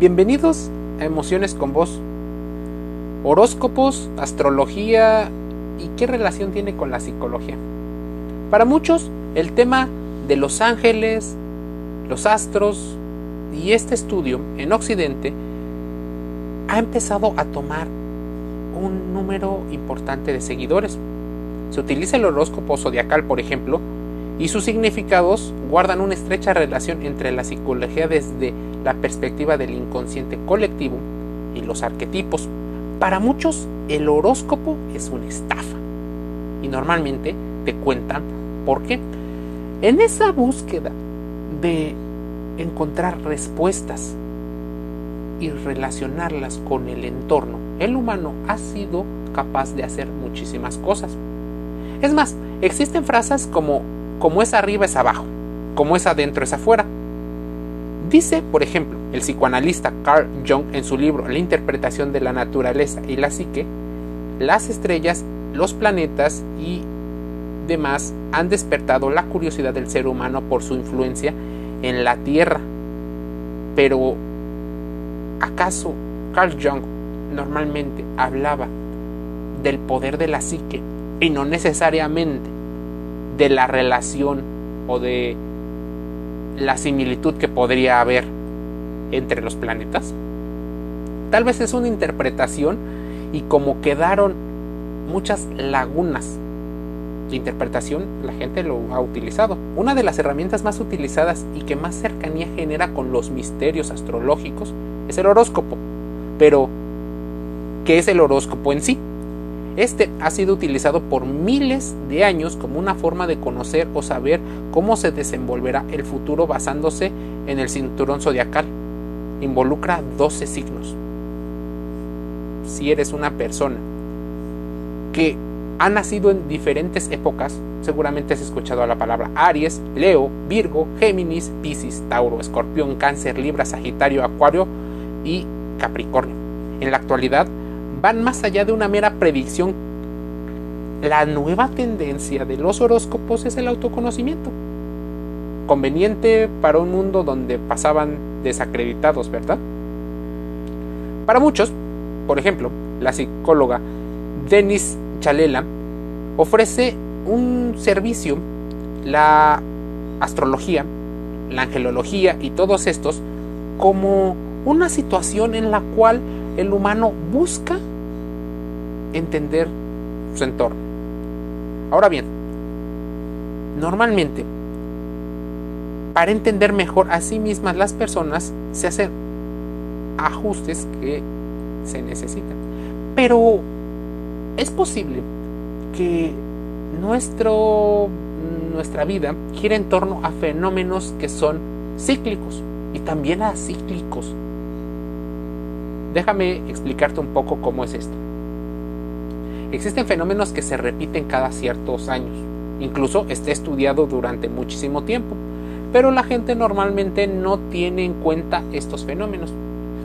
Bienvenidos a Emociones con Vos. Horóscopos, astrología y qué relación tiene con la psicología. Para muchos, el tema de los ángeles, los astros y este estudio en Occidente ha empezado a tomar un número importante de seguidores. Se utiliza el horóscopo zodiacal, por ejemplo, y sus significados guardan una estrecha relación entre la psicología desde la perspectiva del inconsciente colectivo y los arquetipos. Para muchos, el horóscopo es una estafa. Y normalmente te cuentan por qué. En esa búsqueda de encontrar respuestas y relacionarlas con el entorno, el humano ha sido capaz de hacer muchísimas cosas. Es más, existen frases como como es arriba es abajo, como es adentro es afuera. Dice, por ejemplo, el psicoanalista Carl Jung en su libro La interpretación de la naturaleza y la psique, las estrellas, los planetas y demás han despertado la curiosidad del ser humano por su influencia en la Tierra. Pero, ¿acaso Carl Jung normalmente hablaba del poder de la psique y no necesariamente de la relación o de la similitud que podría haber entre los planetas? Tal vez es una interpretación y como quedaron muchas lagunas de interpretación, la gente lo ha utilizado. Una de las herramientas más utilizadas y que más cercanía genera con los misterios astrológicos es el horóscopo. Pero, ¿qué es el horóscopo en sí? Este ha sido utilizado por miles de años como una forma de conocer o saber cómo se desenvolverá el futuro basándose en el cinturón zodiacal. Involucra 12 signos. Si eres una persona que ha nacido en diferentes épocas, seguramente has escuchado la palabra Aries, Leo, Virgo, Géminis, Piscis, Tauro, Escorpión, Cáncer, Libra, Sagitario, Acuario y Capricornio. En la actualidad, van más allá de una mera predicción. La nueva tendencia de los horóscopos es el autoconocimiento. Conveniente para un mundo donde pasaban desacreditados, ¿verdad? Para muchos, por ejemplo, la psicóloga Denis Chalela ofrece un servicio, la astrología, la angelología y todos estos como una situación en la cual el humano busca entender su entorno. Ahora bien, normalmente, para entender mejor a sí mismas las personas, se hacen ajustes que se necesitan. Pero es posible que nuestro, nuestra vida gire en torno a fenómenos que son cíclicos y también acíclicos. Déjame explicarte un poco cómo es esto. Existen fenómenos que se repiten cada ciertos años, incluso está estudiado durante muchísimo tiempo, pero la gente normalmente no tiene en cuenta estos fenómenos.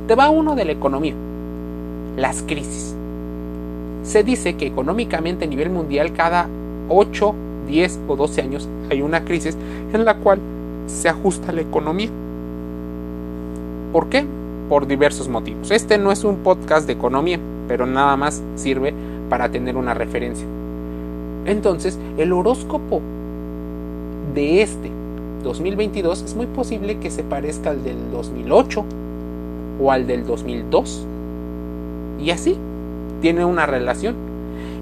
Te va uno de la economía, las crisis. Se dice que económicamente a nivel mundial cada 8, 10 o 12 años hay una crisis en la cual se ajusta la economía. ¿Por qué? Por diversos motivos. Este no es un podcast de economía, pero nada más sirve para tener una referencia. Entonces, el horóscopo de este 2022 es muy posible que se parezca al del 2008 o al del 2002. Y así tiene una relación.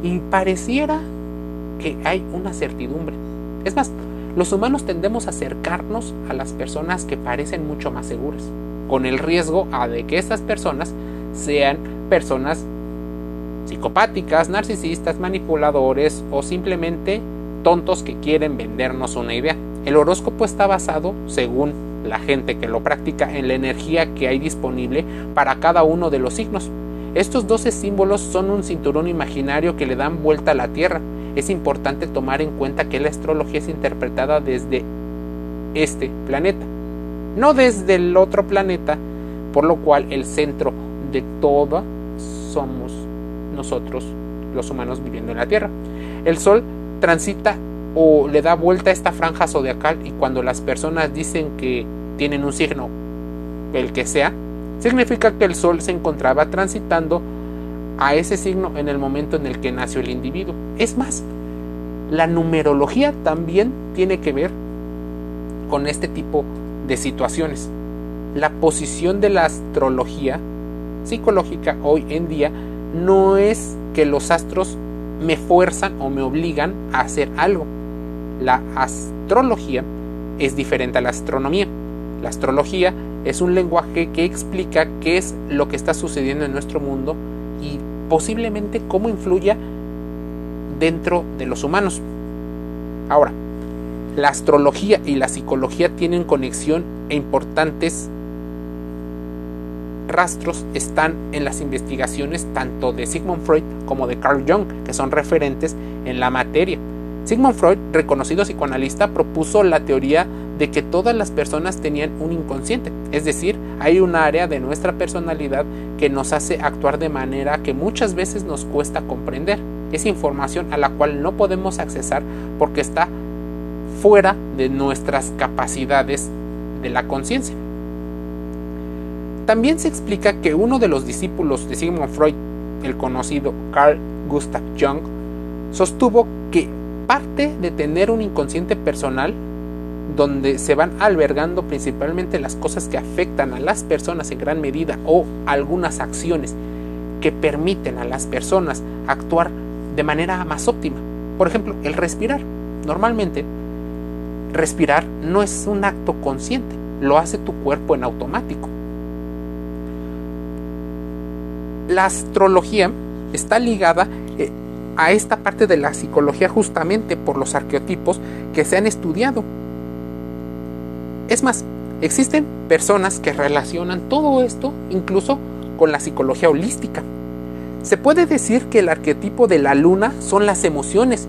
Y pareciera que hay una certidumbre. Es más, los humanos tendemos a acercarnos a las personas que parecen mucho más seguras con el riesgo a de que estas personas sean personas psicopáticas, narcisistas, manipuladores o simplemente tontos que quieren vendernos una idea. El horóscopo está basado, según la gente que lo practica, en la energía que hay disponible para cada uno de los signos. Estos 12 símbolos son un cinturón imaginario que le dan vuelta a la Tierra. Es importante tomar en cuenta que la astrología es interpretada desde este planeta no desde el otro planeta, por lo cual el centro de todo somos nosotros, los humanos viviendo en la Tierra. El Sol transita o le da vuelta a esta franja zodiacal y cuando las personas dicen que tienen un signo, el que sea, significa que el Sol se encontraba transitando a ese signo en el momento en el que nació el individuo. Es más, la numerología también tiene que ver con este tipo de situaciones. La posición de la astrología psicológica hoy en día no es que los astros me fuerzan o me obligan a hacer algo. La astrología es diferente a la astronomía. La astrología es un lenguaje que explica qué es lo que está sucediendo en nuestro mundo y posiblemente cómo influya dentro de los humanos. Ahora, la astrología y la psicología tienen conexión e importantes rastros están en las investigaciones tanto de Sigmund Freud como de Carl Jung, que son referentes en la materia. Sigmund Freud, reconocido psicoanalista, propuso la teoría de que todas las personas tenían un inconsciente, es decir, hay un área de nuestra personalidad que nos hace actuar de manera que muchas veces nos cuesta comprender. Es información a la cual no podemos accesar porque está fuera de nuestras capacidades de la conciencia. También se explica que uno de los discípulos de Sigmund Freud, el conocido Carl Gustav Jung, sostuvo que parte de tener un inconsciente personal donde se van albergando principalmente las cosas que afectan a las personas en gran medida o algunas acciones que permiten a las personas actuar de manera más óptima. Por ejemplo, el respirar. Normalmente, respirar no es un acto consciente, lo hace tu cuerpo en automático. La astrología está ligada eh, a esta parte de la psicología justamente por los arqueotipos que se han estudiado es más, existen personas que relacionan todo esto incluso con la psicología holística. Se puede decir que el arquetipo de la luna son las emociones,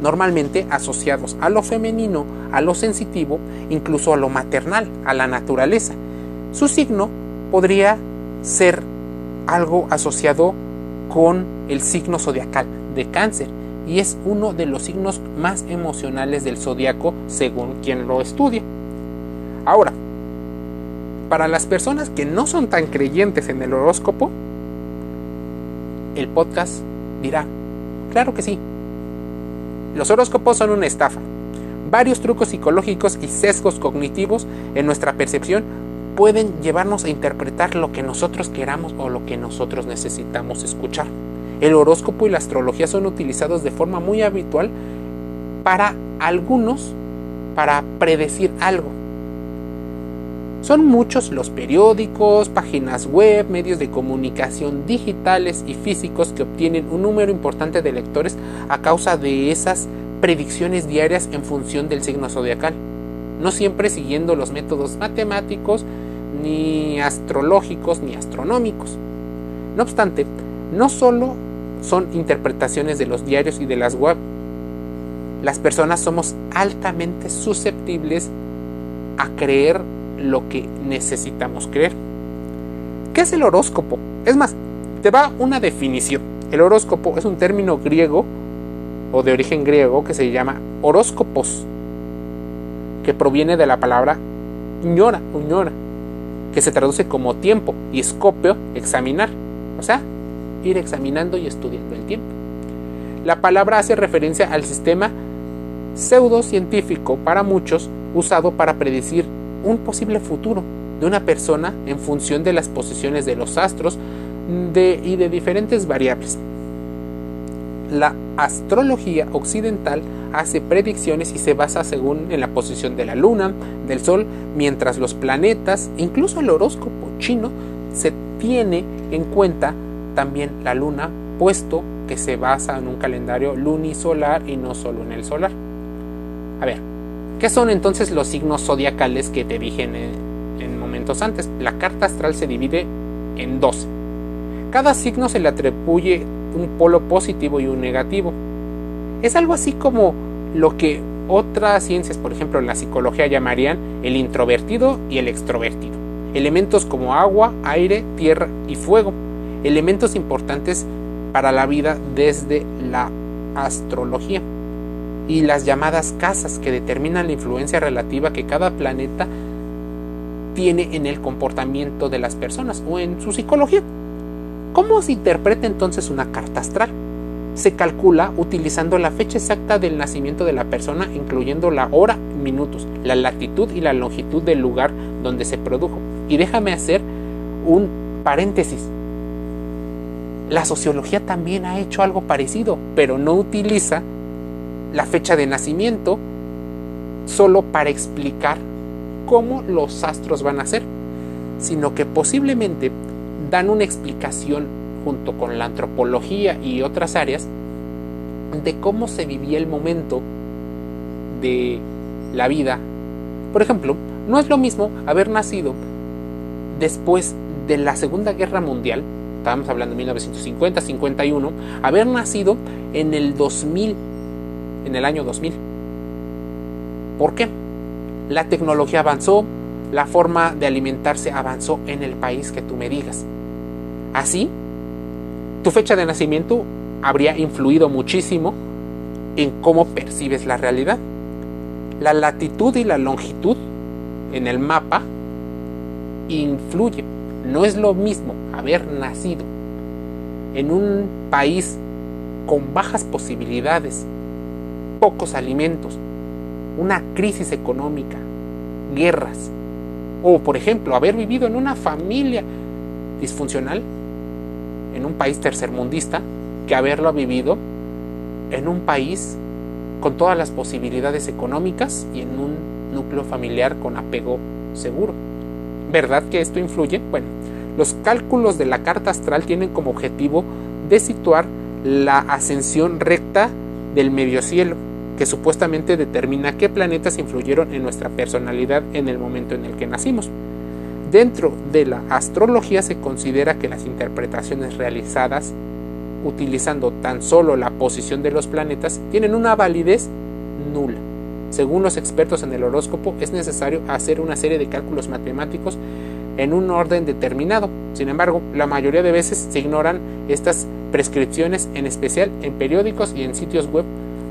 normalmente asociados a lo femenino, a lo sensitivo, incluso a lo maternal, a la naturaleza. Su signo podría ser algo asociado con el signo zodiacal de cáncer y es uno de los signos más emocionales del zodiaco según quien lo estudia. Ahora, para las personas que no son tan creyentes en el horóscopo, el podcast dirá, claro que sí, los horóscopos son una estafa. Varios trucos psicológicos y sesgos cognitivos en nuestra percepción pueden llevarnos a interpretar lo que nosotros queramos o lo que nosotros necesitamos escuchar. El horóscopo y la astrología son utilizados de forma muy habitual para algunos para predecir algo. Son muchos los periódicos, páginas web, medios de comunicación digitales y físicos que obtienen un número importante de lectores a causa de esas predicciones diarias en función del signo zodiacal, no siempre siguiendo los métodos matemáticos, ni astrológicos, ni astronómicos. No obstante, no solo son interpretaciones de los diarios y de las web, las personas somos altamente susceptibles a creer lo que necesitamos creer. ¿Qué es el horóscopo? Es más, te va una definición. El horóscopo es un término griego o de origen griego que se llama horóscopos, que proviene de la palabra ñora, uñora, que se traduce como tiempo y escopio, examinar, o sea, ir examinando y estudiando el tiempo. La palabra hace referencia al sistema pseudocientífico para muchos usado para predecir un posible futuro de una persona en función de las posiciones de los astros y de diferentes variables. La astrología occidental hace predicciones y se basa según en la posición de la luna, del sol, mientras los planetas, incluso el horóscopo chino, se tiene en cuenta también la luna, puesto que se basa en un calendario lunisolar y no solo en el solar. A ver, ¿Qué son entonces los signos zodiacales que te dije en, momentos antes? La carta astral se divide en 12. Cada signo se le atribuye un polo positivo y un negativo. Es algo así como lo que otras ciencias, por ejemplo la psicología, llamarían el introvertido y el extrovertido. Elementos como agua, aire, tierra y fuego. Elementos importantes para la vida desde la astrología y las llamadas casas que determinan la influencia relativa que cada planeta tiene en el comportamiento de las personas o en su psicología. ¿Cómo se interpreta entonces una carta astral? Se calcula utilizando la fecha exacta del nacimiento de la persona, incluyendo la hora, minutos, la latitud y la longitud del lugar donde se produjo. Y déjame hacer un paréntesis. La sociología también ha hecho algo parecido, pero no utiliza la fecha de nacimiento solo para explicar cómo los astros van a ser, sino que posiblemente dan una explicación junto con la antropología y otras áreas de cómo se vivía el momento de la vida. Por ejemplo, no es lo mismo haber nacido después de la Segunda Guerra Mundial, estábamos hablando de 1950-51, haber nacido en el 2000, en el año 2000. ¿Por qué? La tecnología avanzó, la forma de alimentarse avanzó en el país que tú me digas. Así, tu fecha de nacimiento habría influido muchísimo en cómo percibes la realidad. La latitud y la longitud en el mapa influye. No es lo mismo haber nacido en un país con bajas posibilidades, pocos alimentos, una crisis económica, guerras, o por ejemplo haber vivido en una familia disfuncional, en un país tercermundista, que haberlo vivido en un país con todas las posibilidades económicas y en un núcleo familiar con apego seguro. ¿Verdad que esto influye? Bueno, los cálculos de la carta astral tienen como objetivo de situar la ascensión recta del medio cielo que supuestamente determina qué planetas influyeron en nuestra personalidad en el momento en el que nacimos. Dentro de la astrología se considera que las interpretaciones realizadas utilizando tan solo la posición de los planetas tienen una validez nula. Según los expertos en el horóscopo, es necesario hacer una serie de cálculos matemáticos en un orden determinado. Sin embargo, la mayoría de veces se ignoran estas prescripciones, en especial en periódicos y en sitios web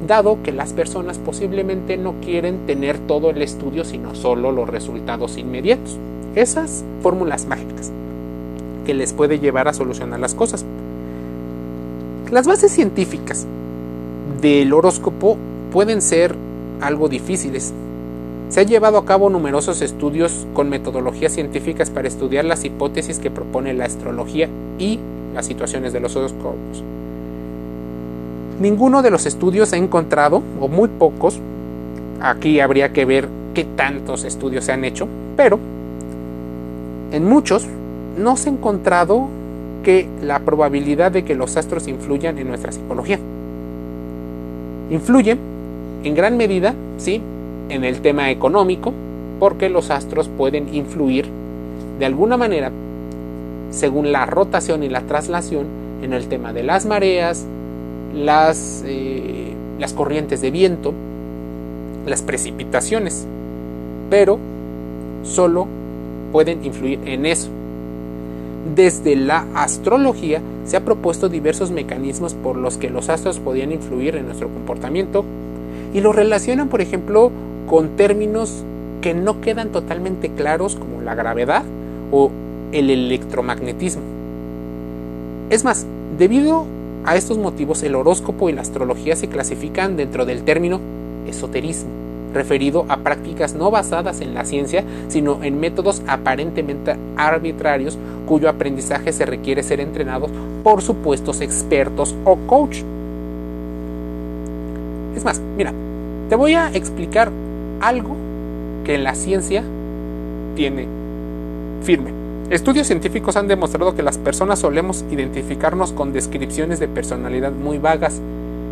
dado que las personas posiblemente no quieren tener todo el estudio, sino solo los resultados inmediatos. Esas fórmulas mágicas que les puede llevar a solucionar las cosas. Las bases científicas del horóscopo pueden ser algo difíciles. Se han llevado a cabo numerosos estudios con metodologías científicas para estudiar las hipótesis que propone la astrología y las situaciones de los horóscopos. Ninguno de los estudios ha encontrado, o muy pocos, aquí habría que ver qué tantos estudios se han hecho, pero en muchos no se ha encontrado que la probabilidad de que los astros influyan en nuestra psicología. Influyen en gran medida, sí, en el tema económico, porque los astros pueden influir de alguna manera, según la rotación y la traslación, en el tema de las mareas, las, eh, las corrientes de viento, las precipitaciones, pero solo pueden influir en eso. Desde la astrología se ha propuesto diversos mecanismos por los que los astros podían influir en nuestro comportamiento y lo relacionan, por ejemplo, con términos que no quedan totalmente claros como la gravedad o el electromagnetismo. Es más, debido a estos motivos el horóscopo y la astrología se clasifican dentro del término esoterismo, referido a prácticas no basadas en la ciencia, sino en métodos aparentemente arbitrarios cuyo aprendizaje se requiere ser entrenados por supuestos expertos o coach. Es más, mira, te voy a explicar algo que la ciencia tiene firme. Estudios científicos han demostrado que las personas solemos identificarnos con descripciones de personalidad muy vagas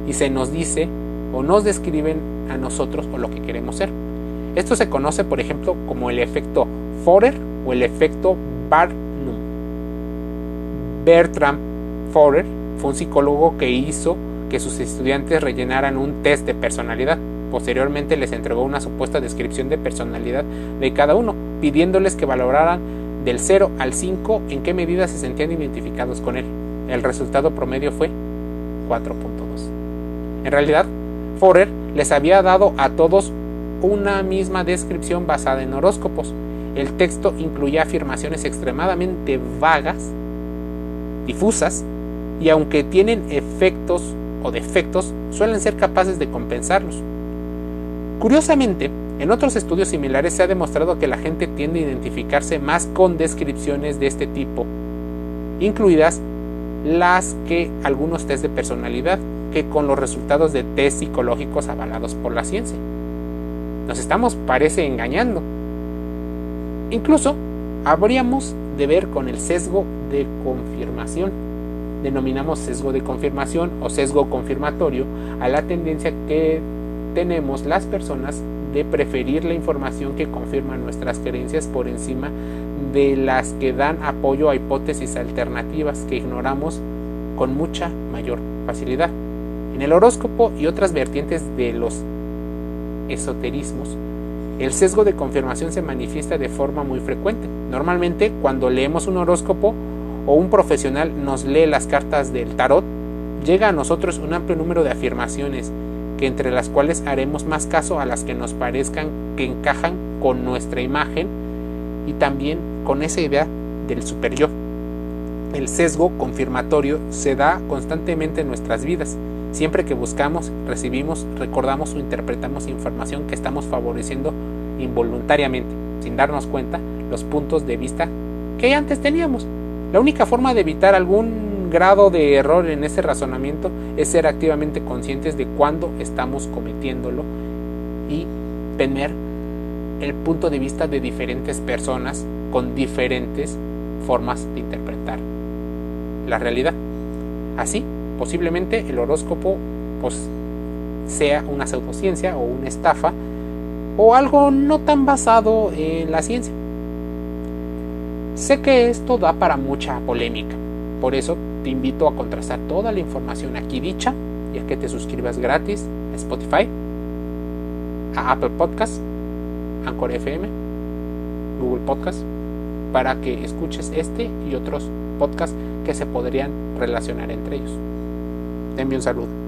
y se nos dice o nos describen a nosotros o lo que queremos ser. Esto se conoce, por ejemplo, como el efecto Forer o el efecto Barnum. Bertram Forer fue un psicólogo que hizo que sus estudiantes rellenaran un test de personalidad. Posteriormente les entregó una supuesta descripción de personalidad de cada uno, pidiéndoles que valoraran del 0 al 5 en qué medida se sentían identificados con él. El resultado promedio fue 4.2. En realidad, Forer les había dado a todos una misma descripción basada en horóscopos el texto incluía afirmaciones extremadamente vagas, difusas, y aunque tienen efectos o defectos, suelen ser capaces de compensarlos. Curiosamente, en otros estudios similares se ha demostrado que la gente tiende a identificarse más con descripciones de este tipo, incluidas las que algunos test de personalidad, que con los resultados de test psicológicos avalados por la ciencia. Nos estamos, parece, engañando. Incluso habríamos de ver con el sesgo de confirmación. Denominamos sesgo de confirmación o sesgo confirmatorio a la tendencia que tenemos las personas de preferir la información que confirma nuestras creencias por encima de las que dan apoyo a hipótesis alternativas que ignoramos con mucha mayor facilidad. En el horóscopo y otras vertientes de los esoterismos, el sesgo de confirmación se manifiesta de forma muy frecuente. Normalmente cuando leemos un horóscopo o un profesional nos lee las cartas del tarot, llega a nosotros un amplio número de afirmaciones entre las cuales haremos más caso a las que nos parezcan que encajan con nuestra imagen y también con esa idea del superior. El sesgo confirmatorio se da constantemente en nuestras vidas. Siempre que buscamos, recibimos, recordamos o interpretamos información que estamos favoreciendo involuntariamente, sin darnos cuenta, los puntos de vista que antes teníamos. La única forma de evitar algún grado de error en ese razonamiento es ser activamente conscientes de cuándo estamos cometiéndolo y tener el punto de vista de diferentes personas con diferentes formas de interpretar la realidad. Así, posiblemente el horóscopo pues, sea una pseudociencia o una estafa o algo no tan basado en la ciencia. Sé que esto da para mucha polémica, por eso te invito a contrastar toda la información aquí dicha y a que te suscribas gratis a Spotify, a Apple Podcasts, Anchor FM, Google Podcasts, para que escuches este y otros podcasts que se podrían relacionar entre ellos. Te envío un saludo.